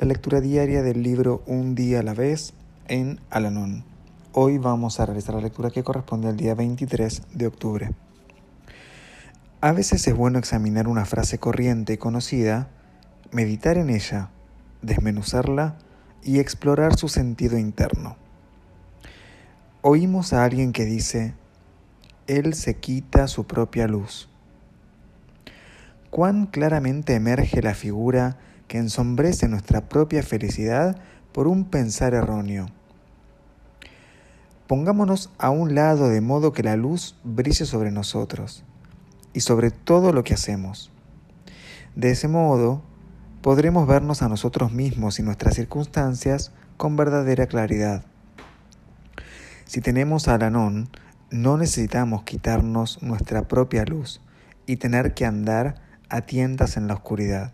la lectura diaria del libro Un día a la vez en Alanón. Hoy vamos a realizar la lectura que corresponde al día 23 de octubre. A veces es bueno examinar una frase corriente y conocida, meditar en ella, desmenuzarla y explorar su sentido interno. Oímos a alguien que dice, Él se quita su propia luz. Cuán claramente emerge la figura que ensombrece nuestra propia felicidad por un pensar erróneo Pongámonos a un lado de modo que la luz brille sobre nosotros y sobre todo lo que hacemos. De ese modo, podremos vernos a nosotros mismos y nuestras circunstancias con verdadera claridad. Si tenemos a Alanón, no necesitamos quitarnos nuestra propia luz y tener que andar a tientas en la oscuridad.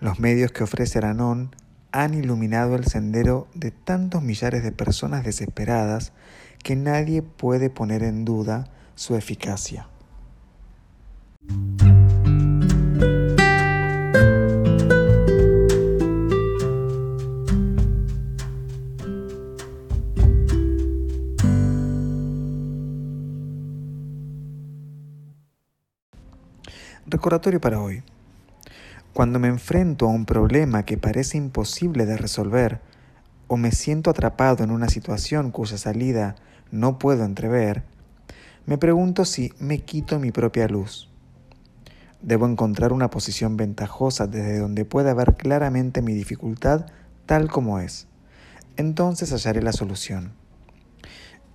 Los medios que ofrece Alanón han iluminado el sendero de tantos millares de personas desesperadas que nadie puede poner en duda su eficacia. Recordatorio para hoy. Cuando me enfrento a un problema que parece imposible de resolver o me siento atrapado en una situación cuya salida no puedo entrever, me pregunto si me quito mi propia luz. Debo encontrar una posición ventajosa desde donde pueda ver claramente mi dificultad tal como es. Entonces hallaré la solución.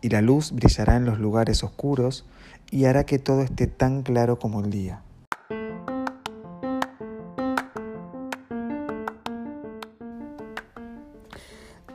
Y la luz brillará en los lugares oscuros y hará que todo esté tan claro como el día.